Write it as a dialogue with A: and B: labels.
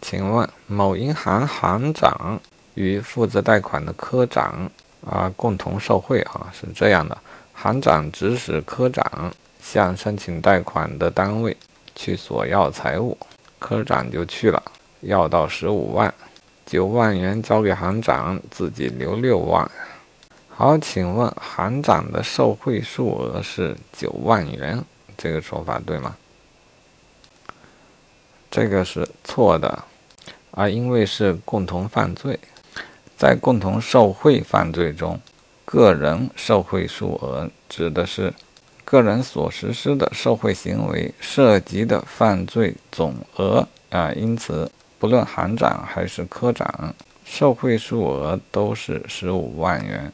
A: 请问某银行行长与负责贷款的科长啊共同受贿啊？是这样的，行长指使科长向申请贷款的单位去索要财物，科长就去了，要到十五万，九万元交给行长，自己留六万。好，请问行长的受贿数额是九万元，这个说法对吗？这个是错的，啊，因为是共同犯罪，在共同受贿犯罪中，个人受贿数额指的是个人所实施的受贿行为涉及的犯罪总额啊，因此不论行长还是科长，受贿数额都是十五万元。